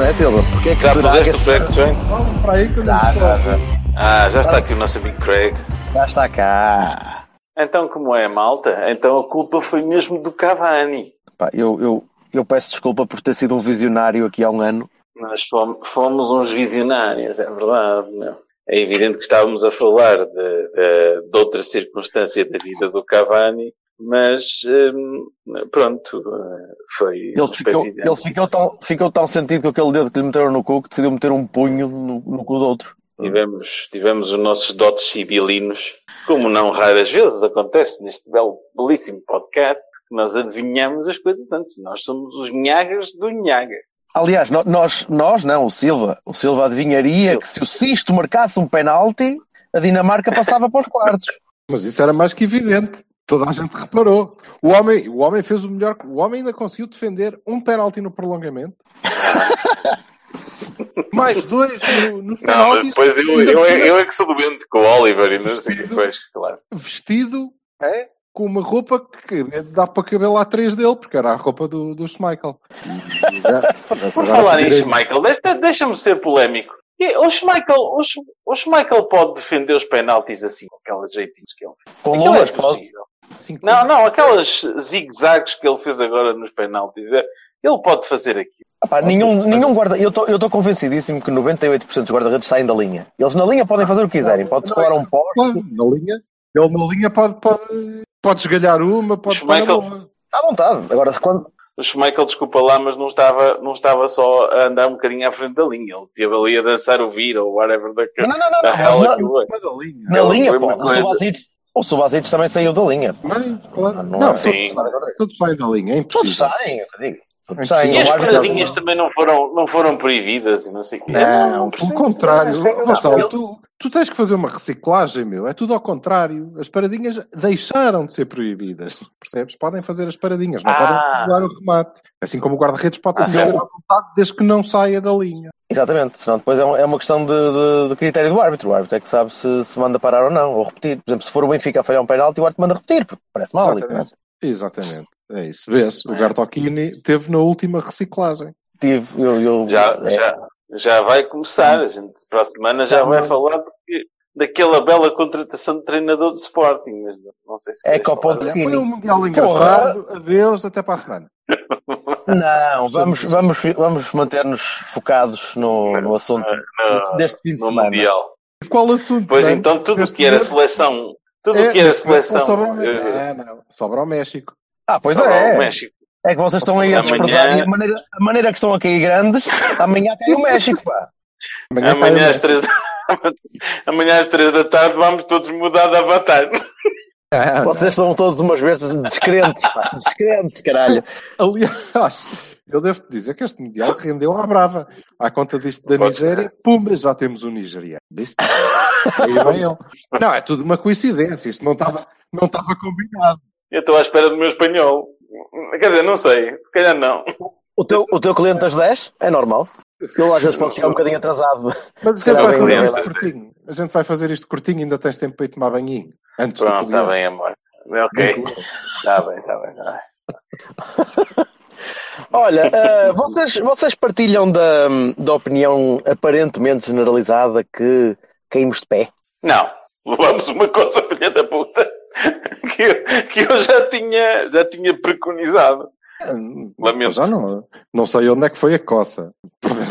Não é, Silva? Porquê é que Já será puseste que o Craig Join? Vamos para aí que eu não Já, já, já. Ah, já está aqui o nosso amigo Craig. Já está cá. Então, como é, malta? Então a culpa foi mesmo do Cavani. Pá, eu, eu, eu peço desculpa por ter sido um visionário aqui há um ano. Nós fomos, fomos uns visionários, é verdade. Meu. É evidente que estávamos a falar de, de, de outra circunstância da vida do Cavani, mas hum, pronto, foi. Ele, ficou, ele ficou, tão, ficou tão sentido com aquele dedo que lhe meteram no cu que decidiu meter um punho no, no cu do outro. Tivemos, tivemos os nossos dotes sibilinos, como não raras vezes acontece neste belo, belíssimo podcast, que nós adivinhamos as coisas antes. Nós somos os nhagas do nhaga. Aliás, no- nós, nós não, o Silva. O Silva adivinharia que se o Sisto marcasse um penalti, a Dinamarca passava para os quartos. Mas isso era mais que evidente. Toda a gente reparou. O homem, o homem fez o melhor. O homem ainda conseguiu defender um penalti no prolongamento. Mais dois no, nos Não, penaltis. depois eu, eu, eu, eu é que sou doente com o Oliver e não sei o que depois, claro. Vestido é, com uma roupa que dá para caber lá três dele, porque era a roupa do, do Schmeichel. Por falar em Schmeichel, deixa- deixa-me ser polémico. O Schmeichel, o, Sch- o Schmeichel pode defender os penaltis assim, com aquelas jeitinhos que ele fez. Com Aquilo é luvas, pode. Possível. Assim, Não, não, aquelas zigue-zagues que ele fez agora nos penaltis. é- Ele pode fazer aquilo. Ah pá, nenhum, nenhum guarda. Eu estou convencidíssimo que 98% dos guarda-redes saem da linha. Eles na linha podem fazer o que quiserem. Pode colar um poste. Claro, na linha. Ele na linha pode, pode, pode esgalhar uma, pode Schmeichel- pôr a outra. À vontade. Agora, quando. O Schmeichel, desculpa lá, mas não estava, não estava só a andar um bocadinho à frente da linha. Ele esteve ali a dançar o vira ou whatever da Não, não, não, não. Mas hell na. Uma da linha. na linha, pô. uma O. O Subasic também saiu da linha. Bem, claro. Não, Não, é Sim. todos, todos saem da linha, é Todos saem, eu digo. Todos É saem. E as paradinhas também não foram, não foram proibidas e não sei o quê. Não, pelo percebo. contrário. Não, Gonçalo, tu, tu tens que fazer uma reciclagem, meu. É tudo ao contrário. As paradinhas deixaram de ser proibidas. Percebes? Podem fazer as paradinhas, não Ah. podem dar o remate. Assim como o guarda-redes pode Ah, ser à vontade desde que não saia da linha. Exatamente, senão depois é um- é uma questão de, de- de critério do árbitro. O árbitro é que sabe se, se manda parar ou não, ou repetir. Por exemplo, se for o Benfica a falhar um penalti, o árbitro manda repetir, porque parece mal. Exatamente. não é? Exatamente. É isso. Vês? O. Gartocchini teve na última reciclagem. Tive, eu, eu- Já, é, já, já vai começar. A gente, para a semana, já vai falar porque, daquela bela contratação de treinador de Sporting. Mas não- sei se É que ao ponto que- Foi um Mundial engraçado. Adeus, até para a semana. Não, vamos, vamos, vamos manter-nos focados no, no assunto No- deste fim de semana. Mundial. Qual assunto? Pois é? então, tudo o que era seleção. Tudo o É, que era seleção. Sobra o, eh, não, não. Sobra o México. Ah, pois só é. o México. É que vocês estão aí a Amanhã- desprezar e a maneira, a maneira que estão a cair grandes, amanhã cai o México, pá. Amanhã, Amanhã às, três da... Amanhã às três da tarde vamos todos mudar de avatar. Ah, Vocês são todos umas bestas descrentes, pá. Descrentes, caralho. Aliás, eu devo dizer que este Mundial rendeu à brava. À conta disto da Nigéria, pumba, já temos um nigeriano. Viste? Aí vem ele. Não, é tudo uma coincidência. Isto não estava não estava combinado. Eu estou à espera do meu espanhol. Quer dizer, não sei. Se calhar não. O teu, o teu cliente das 10 é normal. Eu às vezes posso chegar um bocadinho atrasado. Mas a gente vai fazer isto curtinho. A gente vai fazer isto curtinho ainda tens tempo para ir tomar banhinho. Antes Pronto, está bem, amor. Ok. Está bem, está bem, está bem. Olha, eh, vocês, vocês partilham da, da opinião aparentemente generalizada que caímos de pé? Não. Levamos uma coisa, filha da puta. Que eu, que eu já tinha, já tinha preconizado. Lamento. Já não, não sei onde é que foi a coça.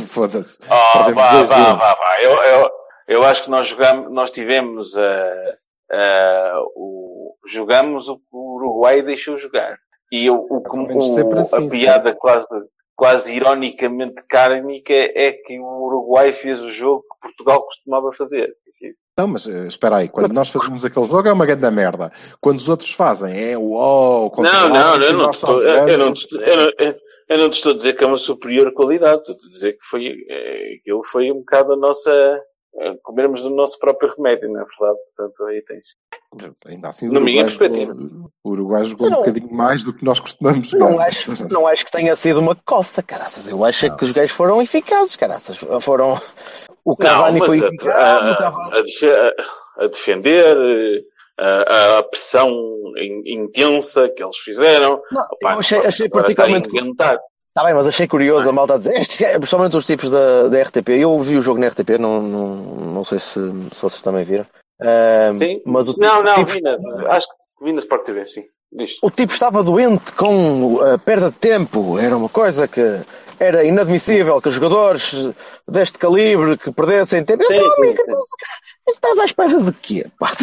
Foda-se. Oh, vá, vá, vá, vá. Eu, eu, eu acho que nós jogamos, nós tivemos a, a, o, jogamos o que o Uruguai deixou jogar. E eu, o, o- sempre assim, a piada quase, quase ironicamente kármica é que o Uruguai fez o jogo que Portugal costumava fazer. Não, mas eh, espera aí, quando nós fazemos aquele jogo é uma grande merda. Quando os outros fazem é uau, Não, não, eu estou, eu, não estou, eu não, eu- não te estou a dizer que é uma superior qualidade, estou a dizer que foi, é, aquilo foi um bocado a nossa, é, comermos do nosso próprio remédio, não é verdade? Portanto, aí tens. Ainda assim, Na o minha perspectiva. o Uruguai jogou um Não. bocadinho mais do que nós costumamos jogar. Não acho, não acho que tenha sido uma coça, caraças. Eu acho é que os gajos foram eficazes, caraças. Foram. O Cavani mas foi a- eficaz, a, o Cavani. a a- a defender, a, a pressão in- intensa que eles fizeram. Não, Opá, eu achei, achei particularmente. está. Tá bem, mas achei curioso a malta a dizer, estes gajos, principalmente os tipos da, da RTP. Eu ouvi o jogo na RTP, não, não, não sei se, se vocês também viram. Ah, Sim? mas o, Não, não, tipo, vi na, acho que vi na Sport TV, sim. Diz. o tipo estava doente com a perda de tempo. Era uma coisa que era inadmissível que os jogadores deste calibre que perdessem tempo. Eu Sim, "Oh, sim, amigo, sim. Estás à espera de quê? pá?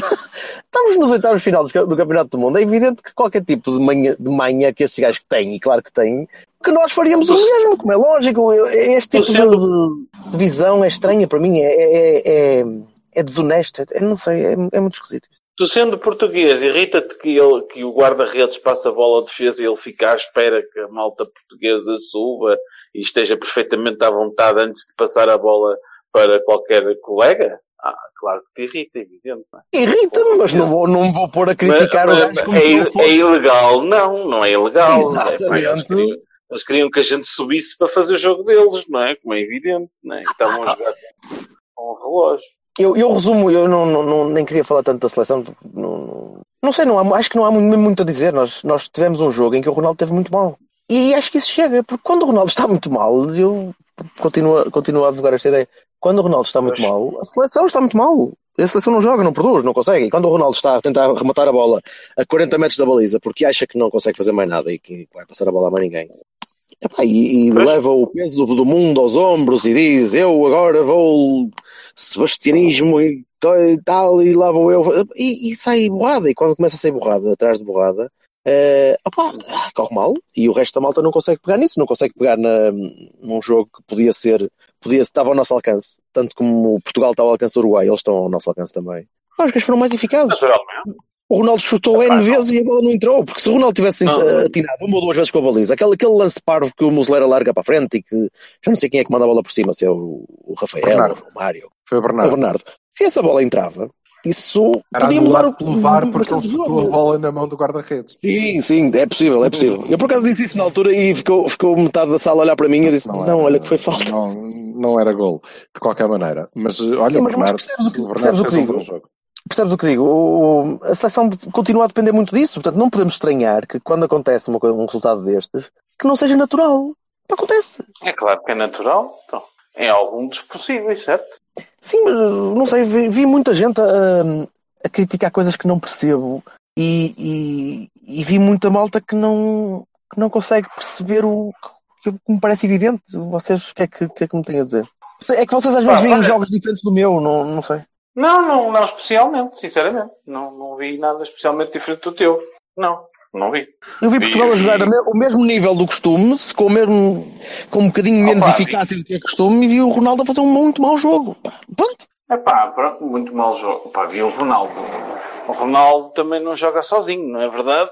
Estamos nos oitavos final do, ca- do Campeonato do Mundo. É evidente que qualquer tipo de manhã, de manhã que estes gajos têm, e claro que têm, que nós faríamos o mesmo, como é lógico. Este tipo de, de visão é estranha para mim, é, é, é, é desonesta. É, não sei, é, é muito esquisito. Tu sendo português, irrita-te que, ele, que o guarda-redes passe a bola à defesa e ele fica à espera que a malta portuguesa suba e esteja perfeitamente à vontade antes de passar a bola para qualquer colega? Ah, claro que te irrita, é evidente. é? Irrita-me, mas não vou, não me vou pôr a criticar Mas- o gajo como é, se não é ilegal? Não, não é ilegal. Exatamente. É, eles, queriam, eles queriam que a gente subisse para fazer o jogo deles, não é? Como é evidente, não é? Estavam a jogar com o relógio. Eu, eu resumo, eu não, não, não- nem queria falar tanto da seleção. Não, não, sei, não há, acho que não há muito, muito a dizer. Nós, nós tivemos um jogo em que o Ronaldo teve muito mal. E acho que isso chega, porque quando o Ronaldo está muito mal, eu continuo, continuo a advogar esta ideia. Quando o Ronaldo está muito mal, a seleção está muito mal. A seleção não joga, não produz, não consegue. E quando o Ronaldo está a tentar rematar a bola a 40 metros da baliza, porque acha que não consegue fazer mais nada e que vai passar a bola a mais ninguém, Epá, e, e leva o peso do mundo aos ombros e diz: Eu agora vou sebastianismo e e tal, e lá vou eu. E, e sai borrada. E quando começa a sair borrada, atrás de borrada, eh, opá, corre mal. E o resto da malta não consegue pegar nisso, não consegue pegar na, num jogo que podia ser, podia, estava ao nosso alcance. Tanto como Portugal está ao alcance do Uruguai, eles estão ao nosso alcance também. Ah, os gajos foram mais eficazes. O Ronaldo chutou N vezes e a bola não entrou. Porque se o Ronaldo tivesse Não. eh, atinado uma ou duas vezes com a baliza, aquele, aquele lance parvo que o Muslera larga para a frente e que já não sei quem é que manda a bola por cima, se é o, o Rafael Bernardo. ou o Mário, Foi o Bernardo. o Bernardo. Se essa bola entrava, isso Era podia mudar anulado pelo VAR porque ele o chutou a bola na mão do guarda-redes. Sim, sim, é possível, é possível. Eu por acaso disse isso na altura e ficou, ficou metade da sala a olhar para mim e eu disse: Não, era- olha que foi falta. Não, não era gol, de qualquer maneira. Mas olha, Sim, o mas- mas Bernardo, percebes o que- o percebes o que um digo? jogo. Percebes o que digo? O- a seleção continua a depender muito disso. Portanto, não podemos estranhar que quando acontece uma, um resultado destes, que não seja natural. Acontece. É claro que é natural. Então, é algum dos possíveis, certo? Sim, mas não sei, vi, vi muita gente a, a criticar coisas que não percebo e, e- e vi muita malta que não, que não consegue perceber o que, que me parece evidente. Vocês, o que é que, que é que me têm a dizer? É que vocês às vezes veem jogos diferentes do meu, não, não sei. Não, não, não especialmente, sinceramente. Não, não vi nada especialmente diferente do teu. Não, não vi. Eu vi Portugal a jogar me- o mesmo nível do costume, com, o mesmo, com um bocadinho menos Opa, eficácia do que é costume, e vi o Ronaldo a fazer um muito mau jogo. Pá, Pronto. É pá, pronto, muito mal jogo. Pá, vi o Ronaldo. O Ronaldo também não joga sozinho, não é verdade?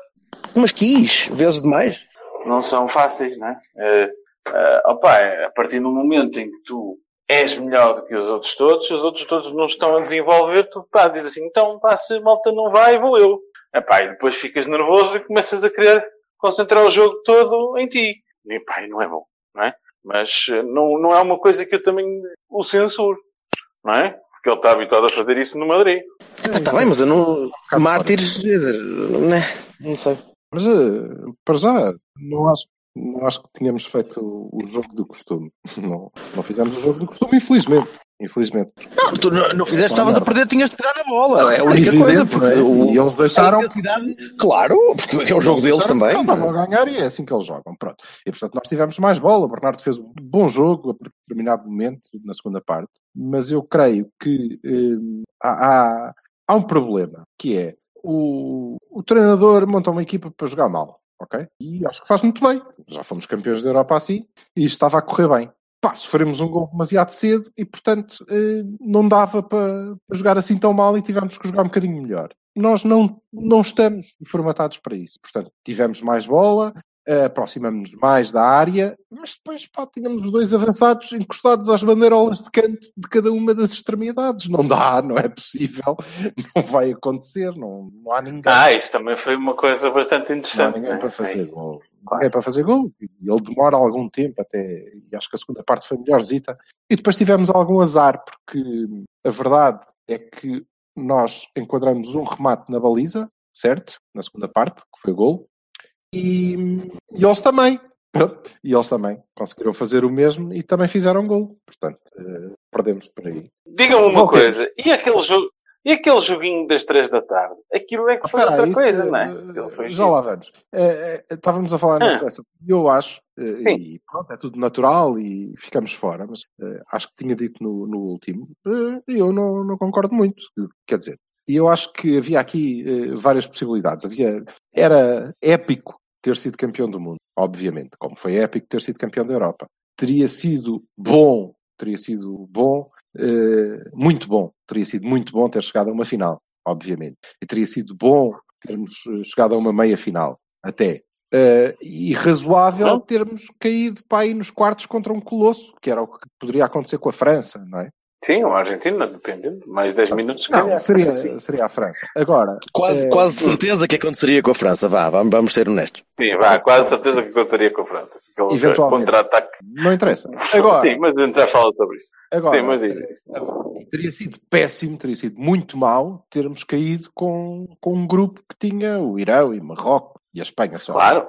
Mas quis, vezes demais. Não são fáceis, não é? Eh, eh, opá, a partir do momento em que tu és melhor do que os outros todos, os outros todos não estão a desenvolver, tu pá, dizes assim, então pá, se malta não vai, vou eu. Epá, e depois ficas nervoso e começas a querer concentrar o jogo todo em ti. E pá, e não é bom, não é? Mas eh, não, não é uma coisa que eu também o censuro, não é? Porque ele está habituado a fazer isso no Madrid. Está bem, mas eu não. Mártires, quer dizer, né, não sei. Mas eh, para já, não acho, não acho que tínhamos feito o, o jogo do costume. Não, não fizemos o jogo do costume, infelizmente. Infelizmente. Não, tu não, não fizeste, estavas a perder, tinhas de pegar na bola. É a única Evidente, coisa. não Porque é? o, E eles deixaram. intensidade, claro, porque é o jogo deles também. Eles estavam a ganhar e é assim que eles jogam. Pronto. E portanto nós tivemos mais bola. O Bernardo fez um bom jogo a determinado momento, na segunda parte. Mas eu creio que hum, há, há, há um problema, que é o, o treinador monta uma equipa para jogar mal. Ok? E acho que faz muito bem. Já fomos campeões da Europa assim e estava a correr bem. Pá, sofremos um gol demasiado cedo e, portanto, eh, não dava para, para jogar assim tão mal e tivemos que jogar um bocadinho melhor. Nós não, não estamos formatados para isso. Portanto, tivemos mais bola, uh, aproximamos-nos mais da área, mas depois pá, tínhamos os dois avançados encostados às bandeirolas de canto de cada uma das extremidades. Não dá, não é possível, não vai acontecer, não, não há ninguém. Ah, isso também foi uma coisa bastante não há interessante. ninguém né? para fazer gol. Ninguém para fazer gol. E ele demora algum tempo até. E acho que a segunda parte foi melhorzita. E depois tivemos algum azar, porque a verdade é que nós enquadramos um remate na baliza, certo? Na segunda parte, que foi gol. E, e eles também. Pronto. E eles também conseguiram fazer o mesmo e também fizeram gol. Portanto, eh, perdemos por aí. Diga-me uma Ok. coisa, e aquele jogo. E aquele joguinho das três da tarde? Aquilo é que foi Espera outra aí, coisa, isso, não é? eh, já lá vamos. Eh, eh, estávamos a falar na Ah. seleção. Eu acho, eh, Sim. e pronto, é tudo natural e ficamos fora, mas eh, acho que tinha dito no, no último, eh, e eu não, não concordo muito. Quer dizer, e eu acho que havia aqui eh, várias possibilidades. Havia, era épico ter sido campeão do mundo, obviamente, como foi épico ter sido campeão da Europa. Teria sido bom, teria sido bom, eh, muito bom, teria sido muito bom ter chegado a uma final, obviamente. E teria sido bom termos eh, chegado a uma meia final, até. Eh, e razoável Não. termos caído para aí nos quartos contra um colosso, que era o que poderia acontecer com a França, não é? Sim, o Argentina, dependendo. Mais 10 minutos, Não, calhar. seria, seria a França. Agora, Quase, eh, quase certeza que aconteceria com a França. Vá, vamos, vamos ser honestos. Sim, vá, quase certeza que aconteceria com a França. Aquele Eventualmente. contra-ataque. não interessa. Agora, Sim, mas a gente já fala sobre isso. Agora Sim, mas eh, teria sido péssimo, teria sido muito mau termos caído com, com um grupo que tinha o Irão e Marrocos e a Espanha só. Claro.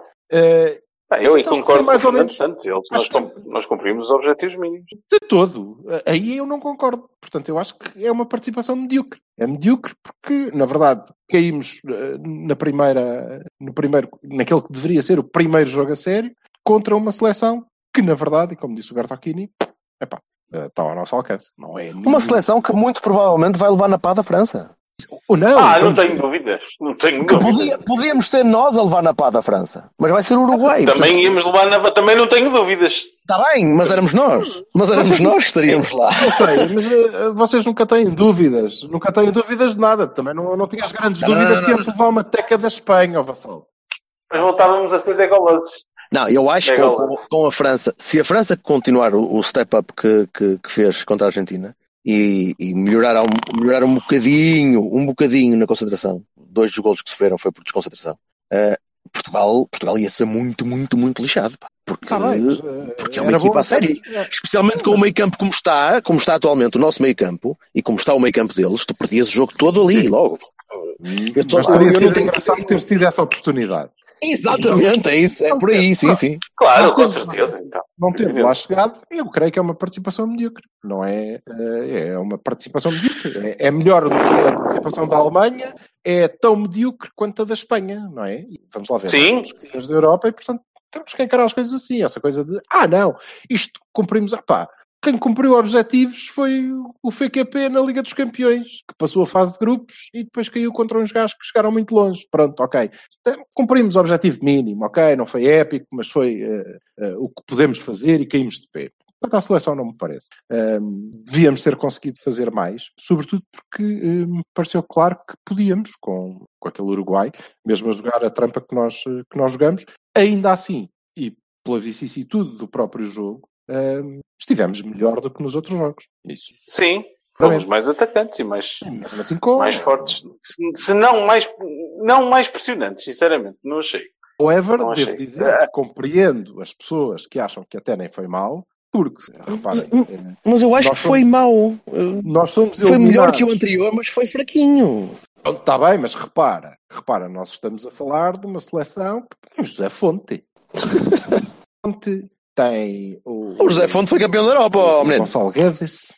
Ah, Eu aí Então, concordo mais com o Fernando Santos. Eles, nós, que- nós cumprimos os objetivos mínimos. de todo. Aí eu não concordo. Portanto, eu acho que é uma participação medíocre. É medíocre porque, na verdade, caímos eh, na primeira, no primeiro, naquele que deveria ser o primeiro jogo a sério, contra uma seleção que, na verdade, e como disse o Bertocchini, epá, eh, está ao nosso alcance. Não é Uma nenhum- seleção que muito provavelmente vai levar na pá da França. Ou não, ah, não tenho dúvidas. Não tenho Que dúvidas. podia- podíamos ser nós a levar na pá da França. Mas vai ser o Uruguai. Também íamos levar na... Também não tenho dúvidas. Está bem, mas éramos nós. Mas éramos nós que estaríamos lá. Sei, mas eh, vocês nunca têm dúvidas. Nunca têm dúvidas de nada. Também não, não tinhas grandes Não, não, dúvidas não, que íamos levar uma teca da Espanha, ó Vassal. Mas voltávamos a ser degolosos. Não, eu acho que com, com a França, se a França continuar o, o step-up que, que, que fez contra a Argentina e, e melhorar, um, melhorar um bocadinho, um bocadinho na concentração, dois dos golos que sofreram foi por desconcentração, eh, Portugal, Portugal ia se ver muito, muito, muito lixado. Pá, porque, Tá mas, eh, porque é uma equipa bom a sério. até- Especialmente com o meio campo como está, como está atualmente o nosso meio campo e como está o meio campo deles, tu perdias o jogo todo ali, logo. Eu, tô- Mas eu teria não tenho. engraçado ter tido essa oportunidade. Exatamente, é isso, é por aí, sim, sim. Claro, com certeza. Então. Não tendo lá chegado, eu creio que é uma participação medíocre. Não é, eh, é uma participação medíocre. É, é melhor do que a participação da Alemanha, é tão medíocre quanto a da Espanha, não é? E vamos lá ver. Sim. Campeões da Europa e, portanto, temos que encarar as coisas assim. Essa coisa de, ah, não, isto cumprimos, ah pá, quem cumpriu objetivos foi o FQP na Liga dos Campeões, que passou a fase de grupos e depois caiu contra uns gajos que chegaram muito longe. Pronto, ok. Cumprimos o objetivo mínimo, ok? Não foi épico, mas foi eh, eh, o que podemos fazer e caímos de pé. Quanto à seleção, não me parece. Devíamos ter conseguido fazer mais, sobretudo porque eh, me pareceu claro que podíamos, com, com aquele Uruguai, mesmo a jogar a trampa que nós, que nós jogamos, ainda assim, e pela vicissitude do próprio jogo, ahm, estivemos melhor do que nos outros jogos. Isso. Sim, fomos mais atacantes e mais, assim, mais fortes. Se, se não mais, não mais pressionantes, sinceramente. Não achei. However, Não devo achei. dizer que compreendo as pessoas que acham que até nem foi mal, porque, reparem, eh, Mas eu acho que foi mau. Eh, nós somos Foi melhor que o anterior, mas foi fraquinho. Está bem, mas repara, repara, nós estamos a falar de uma seleção que tem o José Fonte. Fonte tem o, O José Fonte foi campeão da Europa, o menino. Gonçalo Guedes.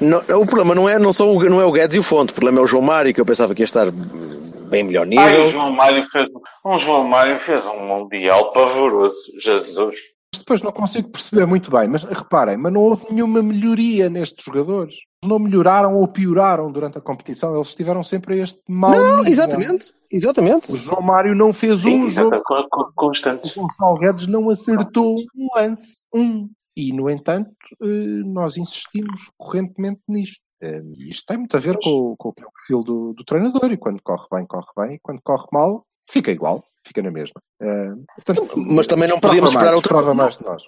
Não, o problema não é, não, são, o- não é o Guedes e o Fonte, o problema é o João Mário, que eu pensava que ia estar bem melhor nível. Ai, o João Mário fez, um João Mário fez um Mundial pavoroso. Jesus. Mas depois não consigo perceber muito bem, mas reparem, mas não houve nenhuma melhoria nestes jogadores. Não melhoraram ou pioraram durante a competição, eles estiveram sempre a este mau Não, nível. exatamente, exatamente. O João Mário não fez Sim, um jogo exato, con- con- constantes. o Gonçalo Guedes não acertou um lance, um. E, no entanto, eh, nós insistimos correntemente nisto. Eh, Isto tem muito a ver com, o- com o é o perfil do, do treinador. E quando corre bem, corre bem. E quando corre mal, fica igual, fica na mesma. Eh, portanto, Mas também não podíamos esperar mais, outra esperava mais de nós.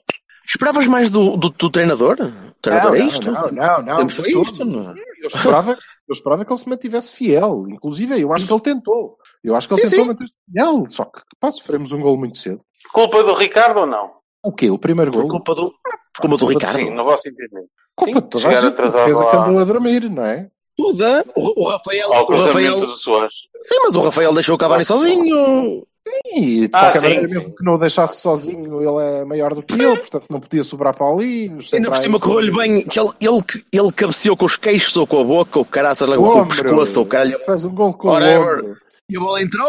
Esperavas mais do, do, do treinador? O treinador é não, isto? Não, não, não. Temos foi isto, não é? Eu esperava, eu esperava que ele se mantivesse fiel. Inclusive, eu acho que ele tentou. Eu acho que ele Sim, tentou manter-se fiel. Só que, pá, sofremos um gol muito cedo. Culpa do Ricardo ou não? O quê? O primeiro Por gol? culpa do, por culpa do Ricardo. Sim, no vosso entendimento. Culpa Sim, de toda a gente. Fez a que andou a dormir, não é? Toda. O, o Rafael. Ao O Rafael do Soares. sim, mas o Rafael deixou o Cavani sozinho. E de Ah, qualquer sim, maneira, sim. mesmo que não o deixasse sozinho, ele é maior do que ele, portanto não podia sobrar para ali. Ainda por cima correu-lhe bem. Que ele, ele, ele cabeceou com os queixos ou com a boca, ou caraças, O com o pescoço, ou caralho. Faz um gol com Whatever. o ombro. E a bola entrou.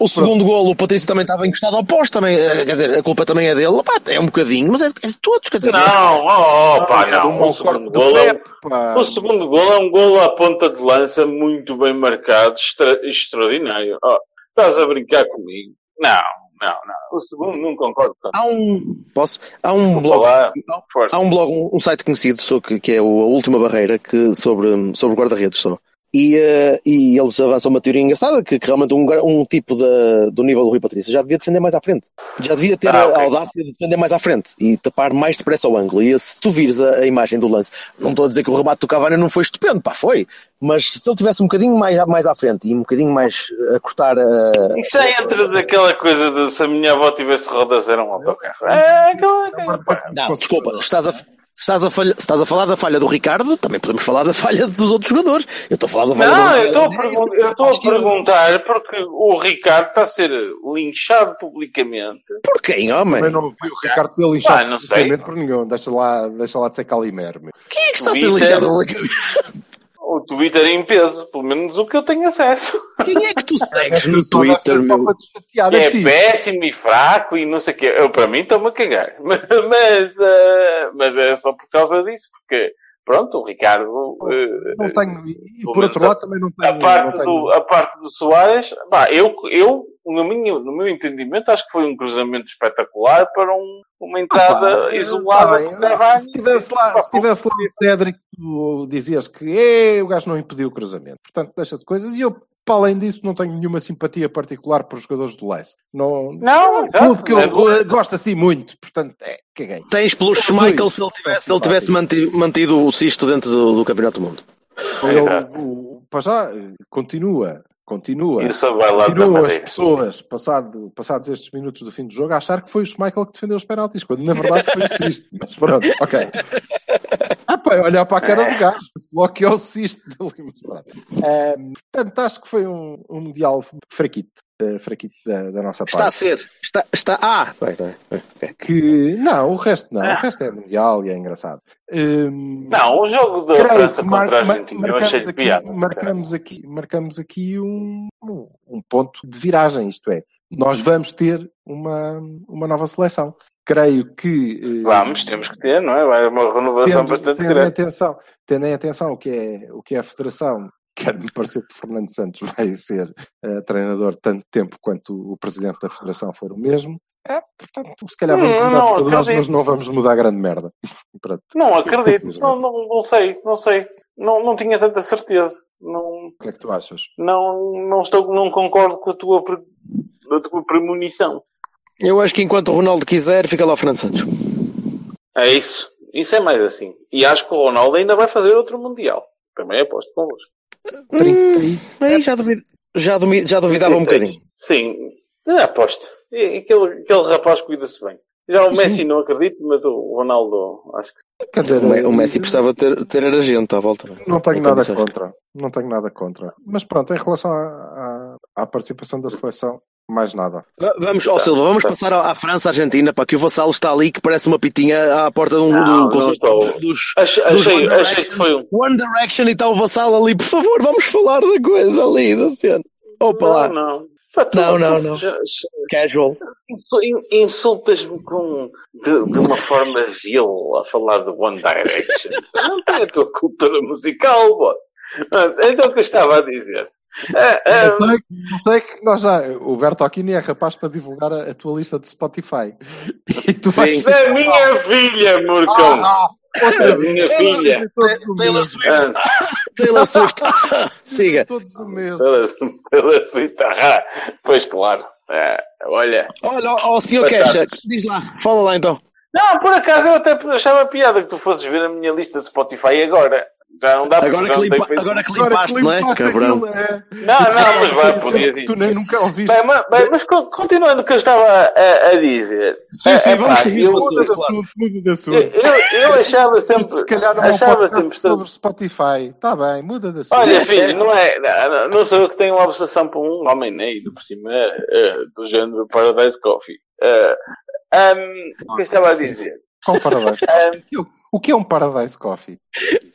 O segundo golo, o Patrício também estava encostado ao posto, também, eh, quer dizer, a culpa também é dele. Pá, é um bocadinho, mas é, é de todos, quer dizer. Não, oh, oh, pá, é do não. mau O segundo corte do gol é, pá. o segundo gol é um gol à ponta de lança muito bem marcado, extra- extraordinário. Oh, estás a brincar comigo? Não, não, não. O segundo não concordo tanto. Há um. Posso? Há um Vou blog. falar. Há um blog, um, um site conhecido sobre, que é o, a Última Barreira que, sobre, sobre guarda-redes só. E, eh, e eles avançam uma teoria engraçada que, que realmente um, um tipo da- do nível do Rui Patrício já devia defender mais à frente. Já devia ter Ah, a ok. audácia de defender mais à frente e tapar mais depressa o ângulo. E se tu vires a, a imagem do lance, não estou a dizer que o rebate do Cavani não foi estupendo, pá, foi. Mas se ele tivesse um bocadinho mais, mais à frente e um bocadinho mais a cortar a. Isso já entra daquela coisa de se a minha avó tivesse rodas era um autocarro. É aquela coisa. Não, desculpa, estás a. se Estás a, falha, estás a falar da falha do Ricardo, também podemos falar da falha dos outros jogadores. Eu estou a falar da falha Não, do eu estou a, Ricardo. pergun- eu estou a perguntar porque o Ricardo está a ser linchado publicamente. Por quem, homem? Também não vi o Ricardo ser Pá, lixado não sei. por nenhum. Deixa lá, deixa lá de ser Calimero. Quem é que está a ser Twitter. lixado? O Twitter em peso, pelo menos o que eu tenho acesso. Quem é que tu segues no Twitter, meu? Que é péssimo e fraco e não sei o quê. Eu, para mim, estou-me a cagar. Mas, mas, eh, mas é só por causa disso, porque, pronto, o Ricardo. eh, Não tenho, e por outro lado também não tenho. a, parte não tenho do, a parte do Soares, pá, eu, eu no, meu, no meu entendimento, acho que foi um cruzamento espetacular para um, uma entrada Pá, isolada. Cavani. Se tivesse lá, se tivesse lá o Cédric, tu dizias que "Eh, o gajo não impediu o cruzamento. Portanto, deixa de coisas. E eu, para além disso, não tenho nenhuma simpatia particular por os jogadores do Leicester. Não, Não, exato. que eu É gosto assim muito. Portanto, é, caguei. Tens pelo Schmeichel se ele tivesse, se ele tivesse manti- mantido o cisto dentro do, do Campeonato do Mundo. O, para já, continua, continua. Isso vai lá da Continuam as pessoas, passado, passados estes minutos do fim do jogo, a achar que foi o Schmeichel que defendeu os penaltis, quando na verdade foi o Sisto. Mas pronto, ok. Pá, olhar para a cara do gajo, logo que é o dele. Ehm, portanto, acho que foi um, um Mundial fraquito, eh, fraquito da, da nossa Está a parte. ser. Está, está, ah! Vai, vai, vai, ok. Que, não, o resto não, Ah. o resto é Mundial e é engraçado. Ehm, Não, o jogo da França que mar- contra a mar- Argentina eu achei marcamos, aqui, piada. marcamos, aqui, marcamos aqui um, um um ponto de viragem, isto é, nós vamos ter uma, uma nova seleção. Creio que. eh, Vamos, temos que ter, não é? Vai uma renovação tendo, bastante tendo em grande. atenção, tendo em atenção o que é, o que é a Federação, quer-me parecer que Fernando Santos vai ser eh, treinador tanto tempo quanto o Presidente da Federação for o mesmo. É, portanto, se calhar vamos Hum, mudar não, acredito. mas não vamos mudar grande merda. Pronto. Não acredito, não, não, não sei, não sei. Não, não tinha tanta certeza. Não, O que é que tu achas? não, não, estou, não concordo com a tua, pre- a tua premonição. Eu acho que enquanto o Ronaldo quiser, fica lá o Fernando Santos. É isso. Isso é mais assim. E acho que o Ronaldo ainda vai fazer outro Mundial. Também aposto convosco. Hum, aí já, duvid, já, dumi- já duvidava um bocadinho. Sim, é, aposto. E Aquele, aquele rapaz cuida-se bem. Já o Messi não acredito, mas o Ronaldo acho que Quer dizer, O Me- O Messi precisava ter, ter era gente à volta. Não tenho Em nada contra. Não tenho nada contra. Mas pronto, em relação à, à, à participação da seleção, mais nada. Va- Vamos, ó Silva, vamos passar à, à França, Argentina, para que o Vassalo está ali que parece uma pitinha à porta de um, Não, do não estou. dos, Achei, dos achei, que foi um. One Direction e está o Vassalo ali, por favor, vamos falar da coisa ali, da cena. Opa lá, Não, não. Não, não, casual. insu- in- Insultas-me com, de, de uma forma vil a falar de One Direction. Não tem a tua cultura musical, bó. Então o que eu estava a dizer? Ah, ah, Eu sei, eu sei que nós já. O Bertocchini é rapaz para divulgar a, a tua lista de Spotify. E tu vais. Sim. da minha filha, Murcão. Ah, Da minha filha. Ta- Taylor Swift. Taylor Swift. Siga. Todos o mesmo. Pela guitarra. Pois claro. É, olha. Olha, ó, ó, senhor. Queixa, diz lá, fala lá então. Não, por acaso eu até achava piada que tu fosses ver a minha lista de Spotify agora. Já não dá para Agora que, limpa, agora que limpaste, não é? limpaste Cabrão. aquilo, é. Não, não, mas vai, podias ir. Tu nem nunca ouviste. Bem, mas, bem, mas co- continuando o que eu estava a, a dizer. Sim, sim, É, vamos pá, seguir eu, Muda de assunto, muda de eu, assunto. eu, eu achava sempre. Se calhar não é um achava sempre sobre Spotify. Está bem, muda de assunto. Olha, filho, não é. Não, não sou eu que tenho uma obsessão por um homem negro, por cima eh, do género Paradise Coffee. Eh, ahm, o que eu estava a dizer? Qual Paradise? Ahm, O que é um Paradise Coffee?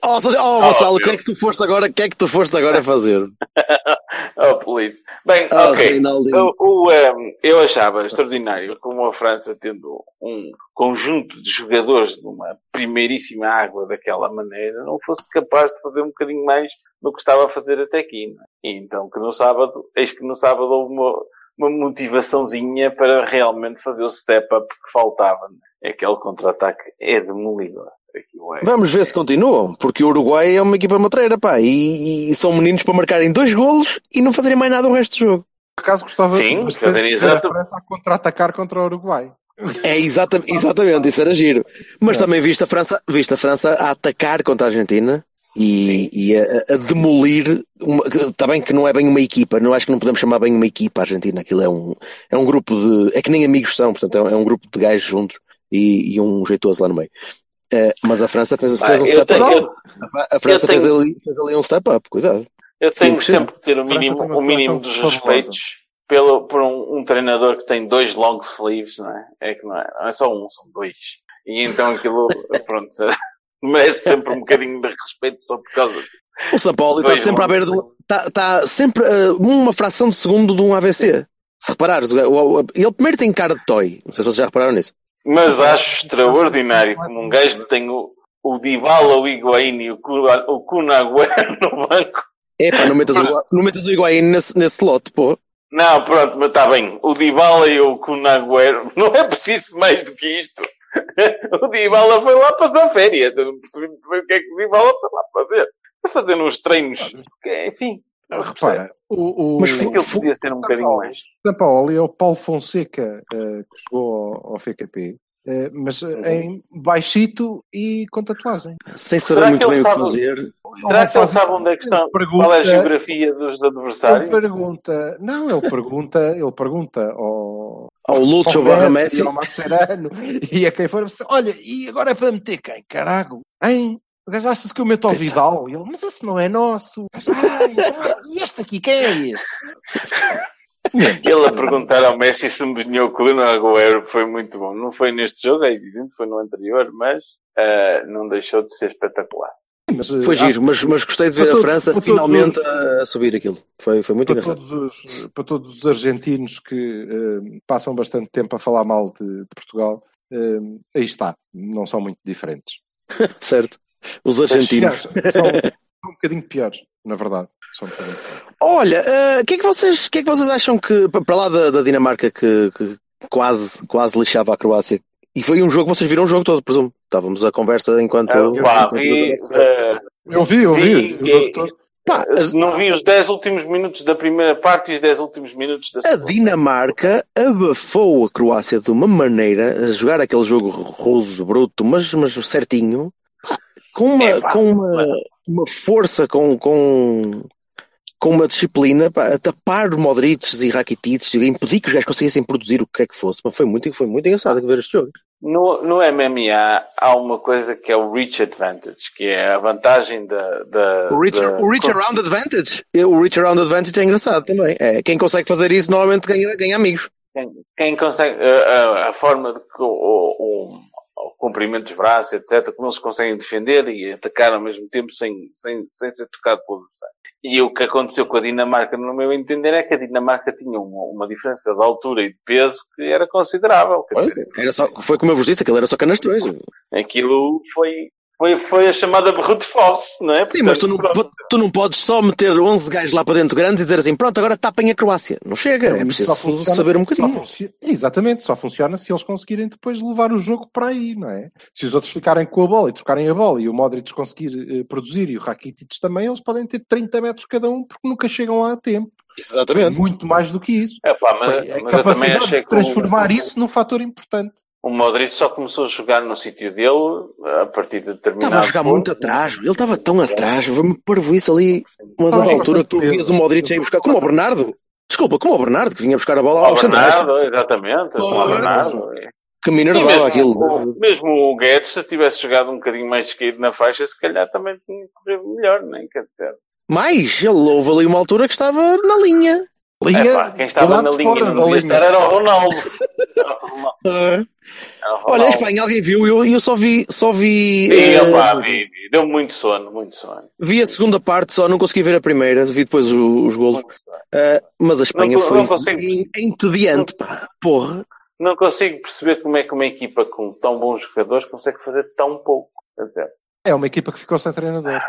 Oh, oh, Gonçalo, o que é que tu foste agora? O que é que tu foste agora fazer? oh, polícia. Bem, Ah, ok. O, o, ehm, eu achava extraordinário como a França, tendo um conjunto de jogadores de uma primeiríssima água daquela maneira, não fosse capaz de fazer um bocadinho mais do que estava a fazer até aqui. É? E então que no sábado, eis que no sábado houve uma, uma motivaçãozinha para realmente fazer o step up que faltava. não é? Aquele contra-ataque é demolidor. É- Vamos ver se continuam, porque o Uruguai é uma equipa matreira, pá, e, e são meninos para marcarem dois golos e não fazerem mais nada o resto do jogo. Por acaso gostava Sim, dizer, de a França a contra-atacar contra o Uruguai. É exata, exatamente, isso era giro. Mas também viste a França, viste a França a atacar contra a Argentina e, e a, a demolir, uma, está bem que não é bem uma equipa, não acho que não podemos chamar bem uma equipa a Argentina, aquilo é um, é um grupo de, é que nem amigos são, portanto é um, é um grupo de gajos juntos e, e um jeitoso lá no meio. Eh, mas a França fez, fez um eu step tenho- up. eu- A Fra- a França tenho- fez, ali, fez ali um step up, cuidado. Eu tenho impressionante. sempre que ter o mínimo, o mínimo dos respeitos pelo, por um, um treinador que tem dois long sleeves, não é? É que não é, não é só um, são dois. E então aquilo, pronto, merece sempre um bocadinho de respeito só por causa disso. O São Paulo está sempre à beira de está, está sempre a uma fração de segundo de um AVC. Se reparares, o- o- o- ele primeiro tem cara de toy. Não sei se vocês já repararam nisso. Mas acho extraordinário como um gajo que tem o, o Dybala, o Higuaín e o, o Kun Agüero no banco. É pá, não metas o, não metas o Higuaín nesse, nesse slot, porra. Não, pronto, mas está bem. O Dybala e o Kun Agüero, não é preciso mais do que isto. O Dybala foi lá passar férias. Eu não percebi muito bem o que é que o Dybala foi lá fazer. Foi fazer uns treinos. Enfim. Repara, o, o, Mas Aquilo podia ser um bocadinho mais. Sampaoli é o Paulo Fonseca eh, que chegou ao, ao FKP, eh, mas eh, Uhum. em baixito e com tatuagem. Sem Será saber muito que ele bem o que fazer. Será que ele sabe onde é que estão? Qual é a geografia dos Ele adversários? pergunta, não, ele pergunta, ele pergunta ao, Ao ao barra Messi, Messi. ao e a quem for, olha, e agora é para meter quem? Carago, hein? O gajo acha-se que eu meto ao Vidal. E ele, mas esse não é nosso. Ah, e este aqui, quem é este? Ele a perguntar ao Messi se empenhou com o Agüero foi muito bom. Não foi neste jogo, é evidente, foi no anterior, mas ah, não deixou de ser espetacular. Mas, Foi acho giro, mas, mas gostei de ver Para a todos- França todos finalmente os- a, subir aquilo. Foi, foi muito para engraçado. todos, os, para todos os argentinos que eh, passam bastante tempo a falar mal de, de Portugal, eh, aí está, não são muito diferentes. Certo. Os argentinos. São, são um bocadinho piores, na verdade. São um piores. Olha, eh, o que, é que, vocês, que é que vocês acham que, pa- para lá da, da Dinamarca, que, que quase, quase lixava a Croácia? E foi um jogo, vocês viram o jogo todo, presumo. Estávamos a conversa enquanto. Ah, pá, enquanto- vi, ah, Eu vi, eu vi, Vi, o jogo e- todo. Pá, não vi os 10 últimos minutos da primeira parte e os 10 últimos minutos da a segunda. Dinamarca abafou a Croácia de uma maneira a jogar aquele jogo rude, bruto, mas, mas certinho, com uma, É, pá, com uma, uma força, com, com, com uma disciplina, pá, a tapar Modrics e Rakitic, impedir que os gajos conseguissem produzir o que é que fosse. Mas foi muito, foi muito engraçado ver este jogo. No, no MMA há uma coisa que é o reach advantage, que é a vantagem da. da O reach, da- o reach around advantage. O reach around advantage é engraçado também. É, quem consegue fazer isso normalmente ganha, ganha amigos. Quem, quem consegue. A, a- a forma de que o, o, o comprimento dos braços, etc., como eles conseguem defender e atacar ao mesmo tempo sem, sem, sem ser tocado pelo adversário. E o que aconteceu com a Dinamarca, no meu entender, é que a Dinamarca tinha uma, uma diferença de altura e de peso que era considerável. Dizer, Era só, foi como eu vos disse, aquilo era só canastrões. aquilo foi, Foi, foi a chamada brute force, não é? Sim, mas tu não, Portanto, tu não podes só meter 11 gajos lá para dentro grandes e dizer assim, pronto, agora tapem a Croácia. Não chega, é Isso preciso só funciona- saber um só bocadinho. funci- Exatamente, só funciona se eles conseguirem depois levar o jogo para aí, não é? Se os outros ficarem com a bola e trocarem a bola e o Modric conseguir eh, produzir e o Rakitic também, eles podem ter 30 metros cada um porque nunca chegam lá a tempo. Exatamente. Muito mais do que isso. É pá, mas, Foi a mas eu também capacidade achei de que transformar isso num fator importante. O Modric só começou a jogar no sítio dele a partir de determinado Estava a jogar ponto. muito atrás, ele estava tão atrás, parvo isso ali, mas a Estava altura que tu vias o Modric a ir buscar, como o Bernardo, desculpa, como o Bernardo, que vinha buscar a bola O aos centrais, Bernardo, exatamente. O Ora, Bernardo. que me enervava mesmo, aquilo. o, mesmo o Guedes, se tivesse jogado um bocadinho mais descaído na faixa, se calhar também tinha corrido melhor, nem quer dizer. Mas ele houve ali uma altura que estava na linha. Linha, É pá, quem estava na linha fora não estar era o Ronaldo. Era o Ronaldo. Era o Olha, Espanha, alguém viu, eu, eu só vi, só vi, Sim, eh, opá, vi, vi. Deu muito sono, muito sono. vi a segunda parte, só não consegui ver a primeira, vi depois o- os golos. Eh, mas a Espanha Não- foi não consigo en- entediante, pá. Porra. Não consigo perceber como é que uma equipa com tão bons jogadores consegue fazer tão pouco. Quer dizer, É uma equipa que ficou sem treinador.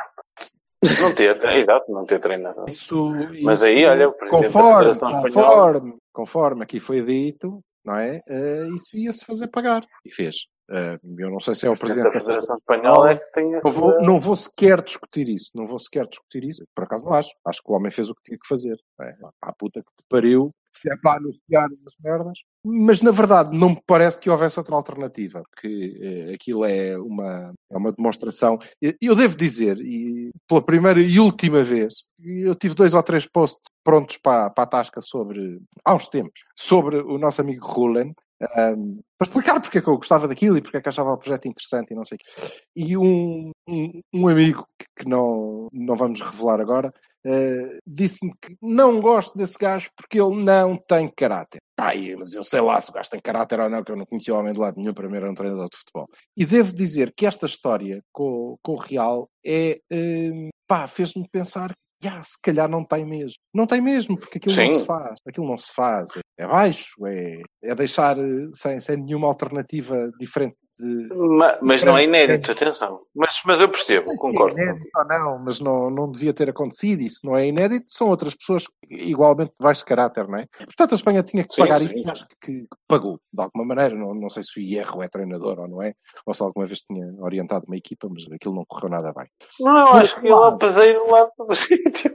Não ter, exato, não ter treinador. Isso, Mas isso, aí, olha, o presidente da conforme, Federação Espanhola- conforme, conforme aqui foi dito, não é? Eh, isso ia-se fazer pagar. E fez. Eh, eu não sei se é o presidente da Federação Espanhola é que tem Não essa... vou, não vou sequer discutir isso. Não vou sequer discutir isso. Por acaso não acho. Acho que o homem fez o que tinha que fazer. É? A puta que te pariu. Se é para anunciar as merdas. Mas na verdade não me parece que houvesse outra alternativa. Porque eh, aquilo é uma, é uma demonstração. Eu devo dizer, e pela primeira e última vez, eu tive dois ou três posts prontos para, para a tasca sobre, uns tempos, sobre o nosso amigo Rulen. Um, para explicar porque é que eu gostava daquilo e porque é que achava o projeto interessante e não sei o quê. E um, um, um amigo que, que não, não vamos revelar agora eh, disse-me que não gosto desse gajo porque ele não tem caráter. Pai, mas eu sei lá se o gajo tem caráter ou não, que eu não conhecia o homem de lado nenhum, para mim era um treinador de futebol. E devo dizer que esta história com, com o Real é, eh, pá, fez-me pensar "Ya, se calhar não tem mesmo. Não tem mesmo, porque aquilo não Sim. se faz. Aquilo não se faz. É baixo, é, é deixar eh, sem, sem nenhuma alternativa diferente de. Ma- Mas não é inédito, atenção. Mas, mas eu percebo, Se concordo. É inédito ou não, mas não, não devia ter acontecido. Se não é inédito, são outras pessoas igualmente de baixo caráter, não é? Portanto, a Espanha tinha que Sim, pagar sim. isso e acho que, que pagou, de alguma maneira. Não, não sei se o Hierro é treinador ou não é, ou se alguma vez tinha orientado uma equipa, mas aquilo não correu nada bem. Não, eu acho que ele é o peseiro lá do sítio.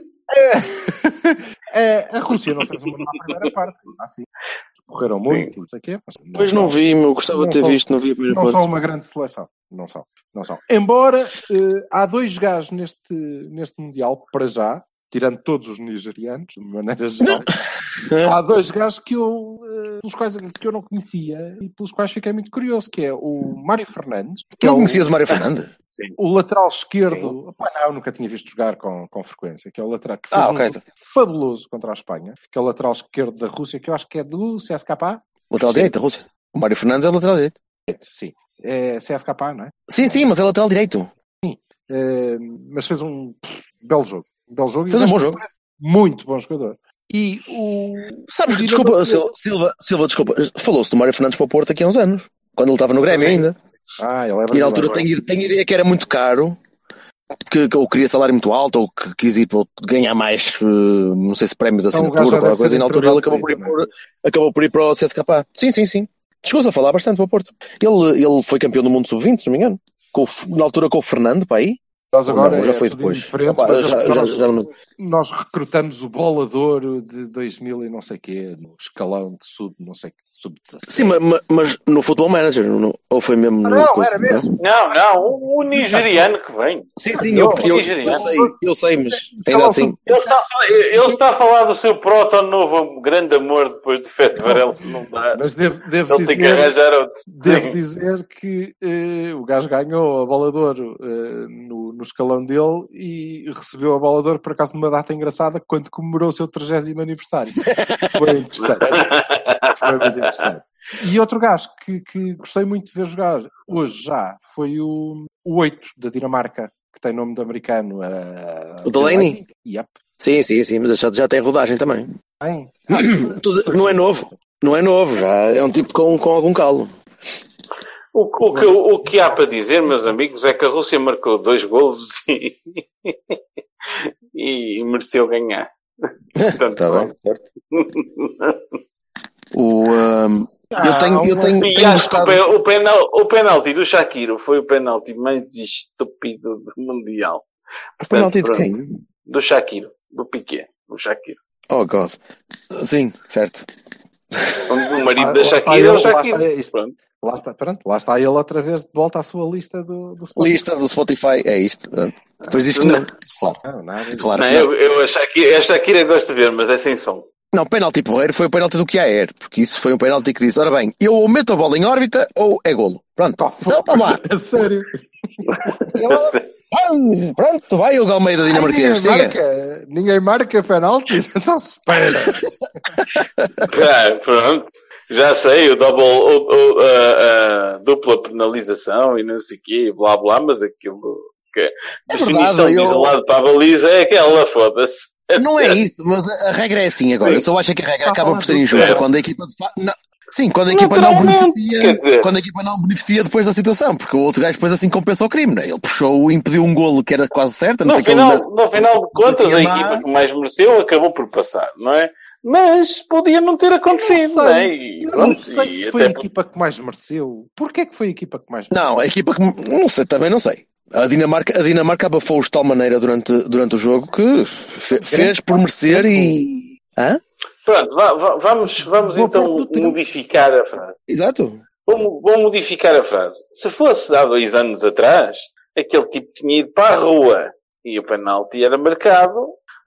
É, a Rússia não fez uma má primeira parte, assim. Correram muito, não sei o quê. Pois não são- vi, meu, gostava de ter são- visto, não vi a primeira Não são parte. uma grande seleção. Não são. Não são. Embora eh, há dois gajos neste, neste Mundial, para já, tirando todos os nigerianos, de maneira geral, há dois gajos que eu, eh, pelos quais, que eu não conhecia e pelos quais fiquei muito curioso, que é o Mário Fernandes, que Não é o, conhecias o Mário Fernandes? Sim. o lateral esquerdo. Pá, não, nunca tinha visto jogar com, com frequência, que é o lateral que fez Ah, um ok. jogo fabuloso contra a Espanha, que é o lateral esquerdo da Rússia, que eu acho que é do CSKA. Lateral direito, da Rússia. O Mário Fernandes é lateral direito. Sim. É CSKA, não é? Sim, sim, mas é lateral direito. Eh, mas fez um belo jogo. Um belo jogo. Fez um bom jogo. Muito bom jogador. E o. Sabes que, desculpa, Silva, Silva, desculpa, falou-se do Mário Fernandes para o Porto aqui há uns anos, quando ele estava no Grêmio ainda. Ah, ele é E na altura tenho, tenho ideia que era muito caro, que, que ou queria salário muito alto, ou que quis ir para ganhar mais, eh, não sei se prémio da Então, assinatura gajo ou deve coisa, e na altura ele acabou por, ir por, acabou por ir para o CSKA. Sim, sim, sim. Chegou-se a falar bastante para o Porto. Ele, ele foi campeão do mundo sub-20, se não me engano. Com na altura com o Fernando, para aí. Nós agora não, já é foi depois. Opa, já- nós, já- já não- nós recrutamos o bolador de 2000 e não sei quê, no escalão de sub, não sei, sub-17. Sim, ma- ma- mas, no Football Manager, não- ou foi mesmo no. Não, coisa- era mesmo. Não, não, o, o nigeriano que vem. Sim, sim, eu, eu, eu sei, eu sei, mas ainda assim. Ele está, a falar- ele está a falar do seu proto-novo grande amor depois de Fete Varela, não dá. Mas devo, devo Ele tem que dizer. arranjar outro. Devo Sim. dizer que eh, o gajo ganhou a bola de ouro eh, no, no escalão dele e recebeu a bola de ouro por acaso numa data engraçada quando comemorou o seu 30 aniversário. Foi interessante. Foi muito interessante. E outro gajo que, que gostei muito de ver jogar hoje já foi o, o 8 da Dinamarca, que tem nome de americano. eh, O Delaney? Yep. Sim, sim, sim, mas já, já tem rodagem também. Tem. Não é novo. Não é novo, já é um tipo com, com algum calo. O, o que, o que há para dizer, meus amigos, é que a Rússia marcou dois golos e, e mereceu ganhar. Portanto, Está bem, certo. O, ahm, eu Ah, tenho, eu tenho, E tenho gostado. o, penal, o penalti do Shakiro foi o penalti mais estúpido do Mundial. O penalti de pronto. quem? Do Shakiro. Do Piquet. Do Shakiro. Oh, God. Sim, certo. O marido Ah, da lá está Shakira é o Shakiro. Lá está, pronto, lá está ele outra vez de volta à sua lista do, do Spotify. Lista do Spotify, é isto. Depois diz que não. Claro, Não, nada. claro Não, não. eu, eu a Shakira, a Shakira gosto de ver, mas é sem som. Não, penalti porreiro foi o penalti do Kiaer, porque isso foi um penalti que disse, ora bem, eu ou meto a bola em órbita ou é golo. Pronto, Oh, então vamos lá. A sério. Pronto, vai o Galmeida Ninguém dinamarquês, siga. marca, ninguém marca penaltis, então espera. Ah, pronto. Já sei, o double, o, o, a, a dupla penalização e não sei o quê, blá blá, mas aquilo que É definição verdade, de eu- isolado para a baliza é aquela, foda-se. Não é isso, mas a regra é assim agora. Eu só acho que a regra Está a acaba por ser injusta quando a equipa de Sim, quando a equipa não beneficia, dizer- quando a equipa não beneficia depois da situação, porque o outro gajo depois assim compensa o crime, né? Ele puxou, impediu um golo que era quase certo, No sei que ele final, merece- no final de contas, a equipa que mais mereceu acabou por passar, não é? Mas podia não ter acontecido, não, não é? sei. E, pronto, não sei se foi a equipa que mais mereceu. Porquê que foi a equipa que mais mereceu? Não, a equipa que. Não sei, também não sei. A Dinamarca, a Dinamarca abafou-os de tal maneira durante, durante o jogo que fe- fez por merecer e. Hã? Pronto, vá- vá- vamos, vamos Vou então modificar a frase. Exato. Vou, vou modificar a frase. Se fosse há dois anos atrás, aquele tipo tinha ido para a rua e o penalti era marcado.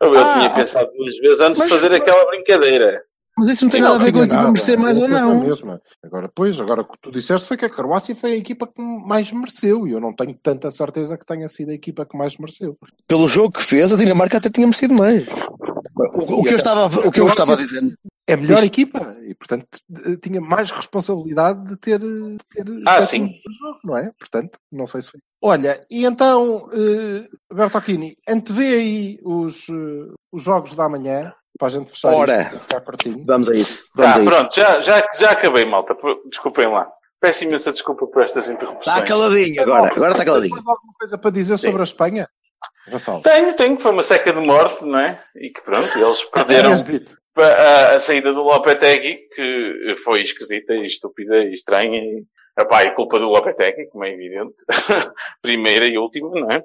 ou Eu Ah, tinha pensado duas vezes antes mas- de fazer aquela brincadeira. Mas isso não tem Não, nada a ver com a equipa Nada, merecer mais ou é a não. mesma. Agora, pois, agora o que tu disseste foi que a Croácia foi a equipa que mais mereceu e eu não tenho tanta certeza que tenha sido a equipa que mais mereceu. Pelo jogo que fez, a Dinamarca até tinha merecido mais. O, o que eu estava, a- o que eu estava a dizer. É a melhor Diz. equipa e, portanto, tinha mais responsabilidade de ter, de ter Ah, sim. jogo, não é? Portanto, não sei se foi. Olha, e então, eh, Bertocchini, antevê aí os, eh, os jogos da manhã para a gente fechar Ora. isto, ficar curtinho. Vamos a isso. Vamos Tá, a isso. pronto, já, já, já acabei, malta. Desculpem lá. Peço imensa desculpa por estas interrupções. Está caladinho agora. Agora está caladinho. Tens alguma coisa para dizer sobre a Espanha? Vassal. Tenho, tenho, que foi uma seca de morte, não é? E que pronto, eles perderam a, a saída do Lopetegui, que foi esquisita e estúpida e estranha. E, epá, é culpa do Lopetegui, como é evidente. Primeira e última, não é?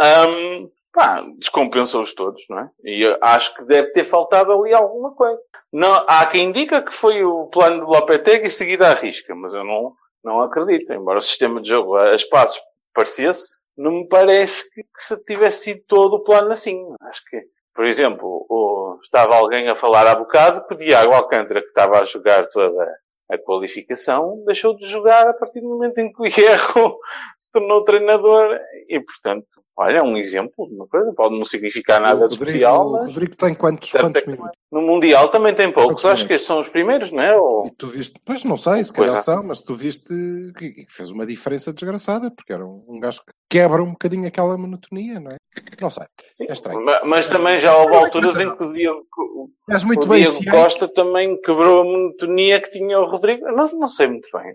Ahm, pá, descompensou-os todos, não é? E acho que deve ter faltado ali alguma coisa. Não, há quem diga que foi o plano do Lopetegui seguido à risca, mas eu não, não acredito. Embora o sistema de jogo a espaços parecesse, não me parece que, que se tivesse sido todo o plano assim. Acho que, por exemplo, o- estava alguém a falar há bocado que o Diago Alcântara, que estava a jogar toda a qualificação, deixou de jogar a partir do momento em que o Hierro se tornou treinador. E, portanto, olha, é um exemplo de uma coisa. Pode não significar nada o de Rodrigo, especial, o Rodrigo tem quantos, quantos é que- minutos? no Mundial também tem poucos. Acho que estes são os primeiros, não é? Ou... E tu viste, pois não sei, se calhar são, mas tu viste que que fez uma diferença desgraçada, porque era um, um gajo que quebra um bocadinho aquela monotonia, não é? Não sei, Sim. é estranho. Ma- Mas também já houve alturas em que o Diego, o És muito o bem Diego Costa também quebrou a monotonia que tinha o Rodrigo. Não, não sei muito bem.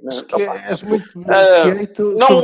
és muito bem Ah, Não,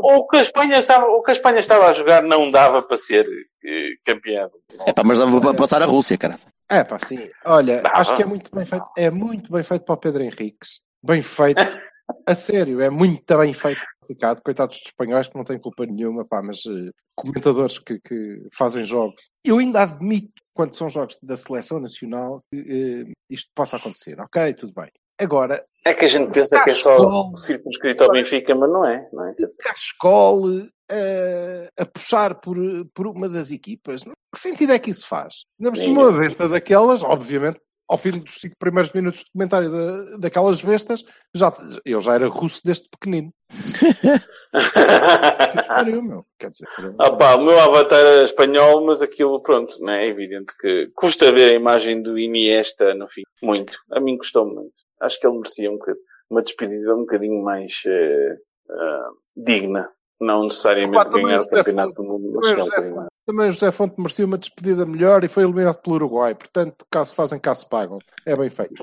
o, que a Espanha estava, o que a Espanha estava a jogar não dava para ser eh, campeão. É pá, mas dava para passar a Rússia, cara. É pá, sim. Olha, Dava. acho que é muito bem feito. É muito bem feito para o Pedro Henriques. Bem feito. A sério, é muito bem feito. Complicado. Coitados dos espanhóis que não têm culpa nenhuma, pá, mas eh, comentadores que, que fazem jogos. Eu ainda admito, quando são jogos da seleção nacional, que eh, isto possa acontecer. Ok, tudo bem. Agora, É que a gente pensa que é só circunscrito ao Benfica, mas não é. Não é? Cascole eh, a puxar por, por uma das equipas. Que sentido é que isso faz? Ainda por uma besta daquelas, obviamente, ao fim dos cinco primeiros minutos de comentário da, daquelas bestas, já, eu já era russo desde pequenino. Que pariu, meu. Quer dizer, Ah pá, o meu avatar era espanhol, mas aquilo, pronto, não é? Evidente que custa ver a imagem do Iniesta no fim. Muito. A mim custou muito. Acho que ele merecia um bocadinho, uma despedida um bocadinho mais eh, ah, digna. Não necessariamente ganhar o campeonato Fonte- do mundo, também José mais. também o José Fonte merecia uma despedida melhor e foi eliminado pelo Uruguai. Portanto, caso fazem, caso pagam. É bem feito.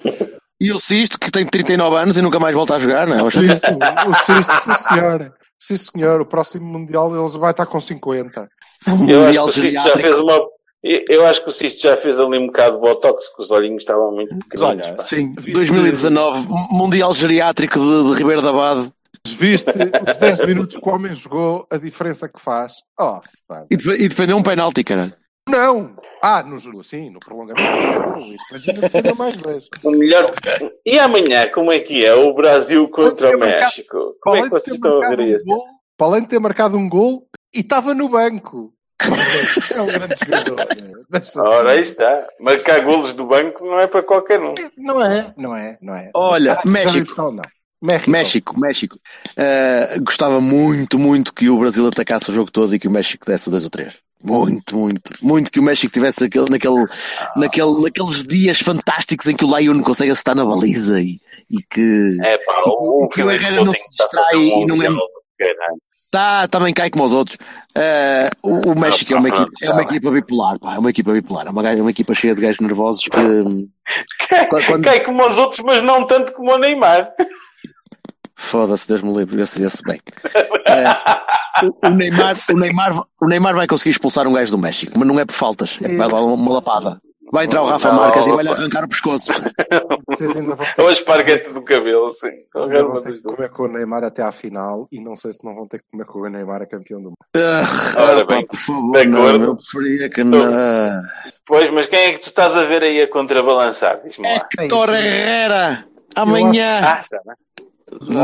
E o Sisto, que tem 39 anos e nunca mais volta a jogar, não é? O Sisto, o Sisto, sim senhor. Sim senhor, o próximo Mundial eles vai estar com 50. Eu acho que o Sisto já fez uma. Eu acho que o Sisto já fez ali um bocado de botox, que os olhinhos estavam muito pequenos. Olha, sim, 2019, Mundial Geriátrico de, de Ribeiro da Bade. Viste os 10 minutos que o homem jogou, a diferença que faz. Oh, e, e defendeu um penalti, caralho. Não! Ah, no jogo, sim, no prolongamento. Imagina mais 10. O melhor. E amanhã, como é que é? O Brasil contra o México. Marcado, como é que vocês estão a ver um isso? Gol, para além de ter marcado um gol e estava no banco. É um grande jogador. Deixa Ora, aí está. Marcar golos do banco não é para qualquer um. Não é, não é, não é. Olha, Ah, México. qual não. México. México, México. Uh, gostava muito, muito que o Brasil atacasse o jogo todo e que o México desse dois ou três. Muito, muito. Muito que o México tivesse aquele, naquele, naquele, naqueles dias fantásticos em que o Lion consegue acertar na baliza e, e que É pá, o, Que o Herrera não se distrai e não é- tá, também cai como os outros. Uh, o, o México é, uma equipa, é uma equipa bipolar, pá, é uma equipa bipolar. É uma, gaja- uma equipa cheia de gajos nervosos que. Quando- quando- Cai como os outros, mas não tanto como o Neymar. Foda-se, Deus me livre, esse, esse bem. É, o, Neymar, o, Neymar, o Neymar vai conseguir expulsar um gajo do México, mas não é por faltas, é dar uma lapada. Vai entrar o Rafa Não, Marques e vai-lhe arrancar o pescoço. Ou a esparguete do cabelo, sim. vão uma ter que comer com o Neymar até à final e não sei se não vão ter que comer com o Neymar a campeão do mundo. Ah, Ora bem, por favor, de não, acordo. eu preferia que não. Pois, mas quem é que tu estás a ver aí a contrabalançar? Diz-me lá. Héctor Herrera, amanhã. Ah, está bem.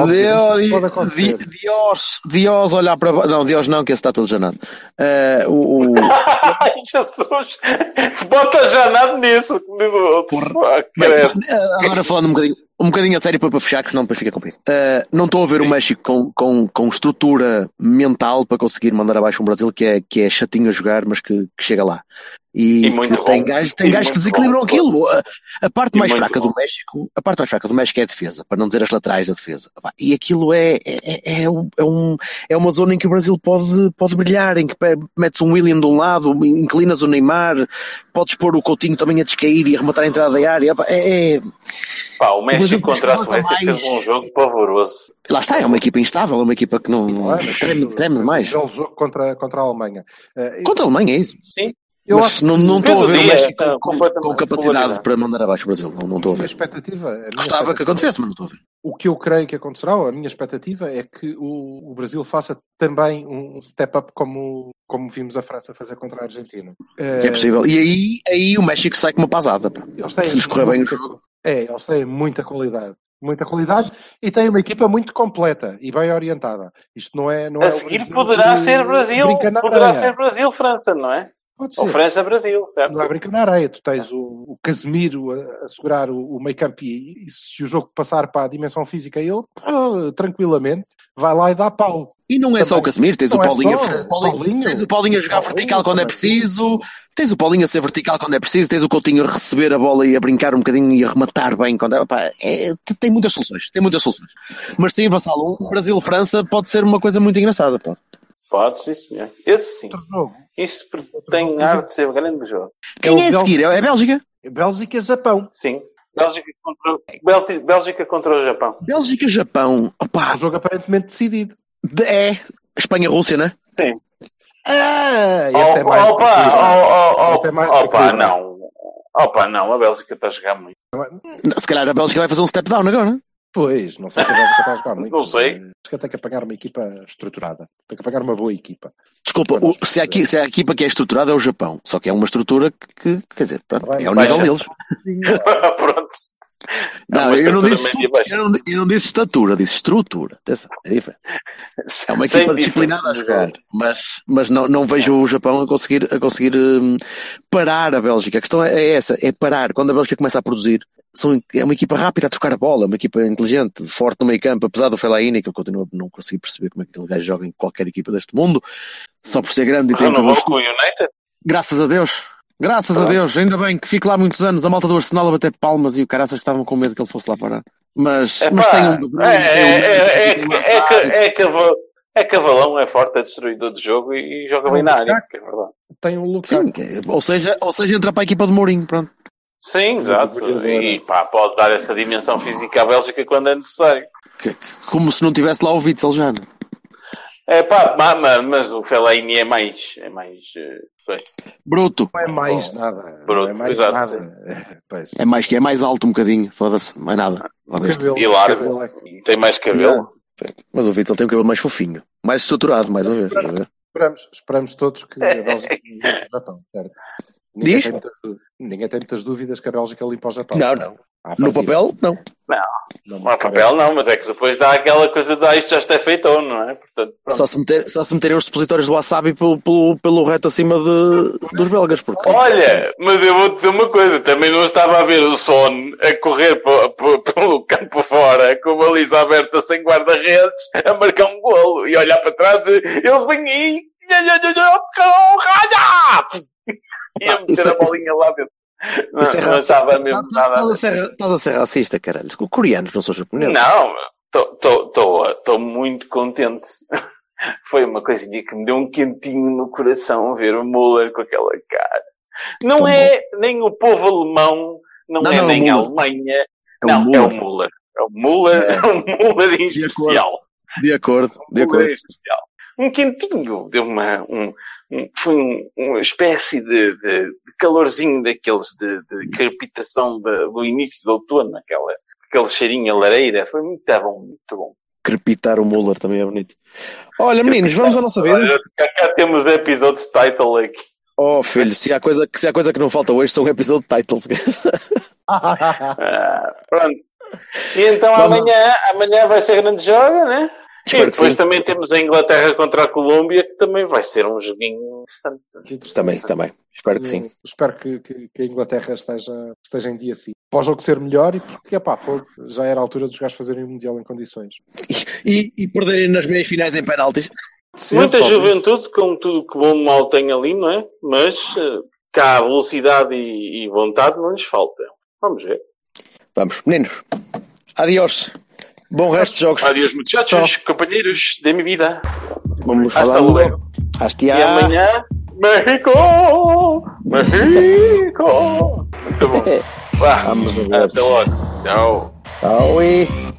Deus, Dios, Dios olhar para Não, Dios não, que esse está todo janado. Eh, o, o- Ai, Jesus! Bota já nada nisso. diz o outro. Ah, agora falando um bocadinho, um bocadinho a sério para, fechar, que senão depois fica comprido. Eh, não estou a ver o México com, com, com estrutura mental para conseguir mandar abaixo um Brasil que é, que é chatinho a jogar, mas que, que chega lá. E, E que tem gajos, tem E gajos que desequilibram bom. aquilo. A, a parte E mais fraca bom. do México, a parte mais fraca do México é a defesa, para não dizer as laterais da defesa. E aquilo é, é, é, é um- é um, é uma zona em que o Brasil pode, pode brilhar, em que metes um William de um lado, inclinas o Neymar, podes pôr o Coutinho também a descair e arrematar a entrada da área. É, é- Pá, o Brasil México contra a goza Suécia mais. um jogo pavoroso. lá está, é uma equipa instável, é uma equipa que não, não é? Mas treme, treme fez demais. Um jogo contra, contra a Alemanha. Eh, Contra a Alemanha, é isso. Sim. eu Mas acho não, não estou a ver o México tá, com, com capacidade para mandar abaixo o Brasil. Não, não estou a a ver. expectativa. a minha Gostava que expectativa- acontecesse, mas não estou a ver. O que eu creio que acontecerá, a minha expectativa, é que o, o Brasil faça também um step up como, como vimos a França fazer contra a Argentina. É possível. E aí, aí o México sai com uma pasada. têm Se lhes correr bem o jogo. É, eles têm muita qualidade. Muita qualidade e têm uma equipa muito completa e bem orientada. Isto não é. Não é A o seguir poderá ser Brasil. Poderá ser Brasil-França, não é? Pode Ou ser. França-Brasil, certo? Não é brincar na areia. Tu tens o, o Casemiro a, a segurar o, o meio campo e, e se o jogo passar para a dimensão física, ele ah, tranquilamente vai lá e dá pau. E não é só o Casemiro, tens o Não é Paulinho, só, tens o Paulinho, Paulinho. tens o Paulinho a jogar Paulinho vertical quando é também. preciso, tens o Paulinho a ser vertical quando é preciso, tens o Coutinho a receber a bola e a brincar um bocadinho e a rematar bem quando é, pá, é- tem muitas soluções, tem muitas soluções. Mas sim, Vassalo, um Brasil-França pode ser uma coisa muito engraçada, pá. Pode, sim, senhor. Esse sim. Outro jogo. Isso tem ar de ser grande jogo. Quem é o a seguir? É a Bélgica? Bélgica-Japão. Sim. Bélgica contra, Bélgica contra o Japão. Bélgica-Japão, opá, Um jogo aparentemente decidido. de- é Espanha-Rússia, né? Sim. Ah, este é Oh, mais opa, desequilibrado. oh, oh, Este é mais opa, não. Opa, não. A Bélgica está a jogar muito. Se calhar a Bélgica vai fazer um step down agora. Pois, não sei se Bélgica está a jogar muito. Não sei. A Bélgica tem que apagar uma equipa estruturada. Tem que apagar uma boa equipa. Desculpa, o- se, a, equi- se a equipa que é estruturada é o Japão, só que é uma estrutura que, que, quer dizer, pronto, Vai, é vai, nível deles. Pronto. Não, eu não, disse, eu, não, eu não disse estatura, disse estrutura. Atenção, é diferente. É uma equipa disciplinada a jogar, mas, mas não, não vejo o Japão a conseguir, a conseguir hum, parar a Bélgica. A questão é, é essa, é parar. Quando a Bélgica começa a produzir, são, é uma equipa rápida a trocar a bola, uma equipa inteligente, forte no meio campo, apesar do Fellaini, que eu continuo a não conseguir perceber como é que aquele gajo joga em qualquer equipa deste mundo, só por ser grande e tem um Renovou cabelo com o United? Graças a Deus. Graças a. Deus. Ainda bem que fique lá muitos anos. A malta do Arsenal a bater palmas e o caraças que estavam com medo que ele fosse lá parar. Mas, Epá, mas tem um de Bruyne, é, tem um é, é, um é, Hazard. é, é, é cavalão, é forte, é destruidor de jogo e, e joga bem na área. é verdade. Tem um Lucas. Sim, ou seja, ou seja, entra para a equipa de Mourinho, pronto. Sim, exato. E pá, pode dar essa dimensão física à Bélgica quando é necessário. Que- Como se não tivesse lá o Witzel já. não? É pá, ma- ma- mas o Fellaini é mais. É mais. eh, coisa. Bruto. Não é mais nada. Bruto, não é mais exato, nada. Pois. É mais que é mais alto um bocadinho. Foda-se. Mais nada. Cabelo, E largo. cabelo é- Tem mais cabelo. Mas o Witzel tem um cabelo mais fofinho. Mais estruturado, mais uma vez. Esperamos, esperamos todos que a Bélgica limpe o Japão, certo? Ninguém Diz? tem, muitas, ninguém tem muitas dúvidas que a Bélgica limpa o Japão. Não, não. No papel, não. Não, Não há papel não, mas é que depois dá aquela coisa de ah, isto já está feito, não é? Portanto, pronto. Só se, meter, só se meterem os supositórios do wasabi pelo, pelo, pelo reto acima de, dos belgas. Porque Olha, mas eu vou dizer uma coisa, também não estava a ver o Son a correr pelo campo fora, com a baliza aberta sem guarda-redes, a marcar um golo e olhar para trás e eles vêm aí, e a meter Isso é- a bolinha lá dentro. Não, isso é racista. estava mesmo Estás nada. a ser- a racista, caralho. Os Coreanos não são japoneses. Não, estou muito contente. Foi uma coisinha que me deu um quentinho no coração ver o Muller com aquela cara. Não é nem o povo alemão, não, Não, é não, é nem a. Alemanha. É não, é o Muller. É o Muller, é, o Muller em De acordo. especial. De acordo, de O Muller acordo. em especial. Um quentinho, deu uma, um, um- foi um- uma espécie de, de- de calorzinho daqueles de, de crepitação de- do início do outono, aquela, aquele cheirinho a lareira. Foi muito bom, muito bom. Crepitar o Muller também é bonito. Olha, meninos, vamos à nossa vida. Olha, cá, cá temos episódios title aqui. Oh, filho, se há, coisa, se há coisa que não falta hoje são episódio titles. Ah, pronto. E então Vamos- amanhã, amanhã vai ser grande jogo, né? Espero e que depois sim. também temos a Inglaterra contra a Colômbia, que também vai ser um joguinho interessante. Que interessante. Também, também. Espero que sim. Eu Espero que, que- que a Inglaterra esteja, esteja em dia assim. Para o jogo ser melhor e porque epá, fogo, já era a altura dos gajos fazerem o Mundial em condições. E, e perderem nas meias finais em penaltis. Sim, Muita talvez. juventude, como tudo que bom mal tem ali, não é? Mas eh, cá velocidade e, e vontade não lhes falta. Vamos ver. Vamos, meninos. Adiós. Bom resto de jogos. Adeus, muchachos, companheiros de minha vida. Vamos Hasta falando. luego. Hasta E amanhã, México! México! Muito bom. Vá, Vamos até logo. Tchau. Tchau e...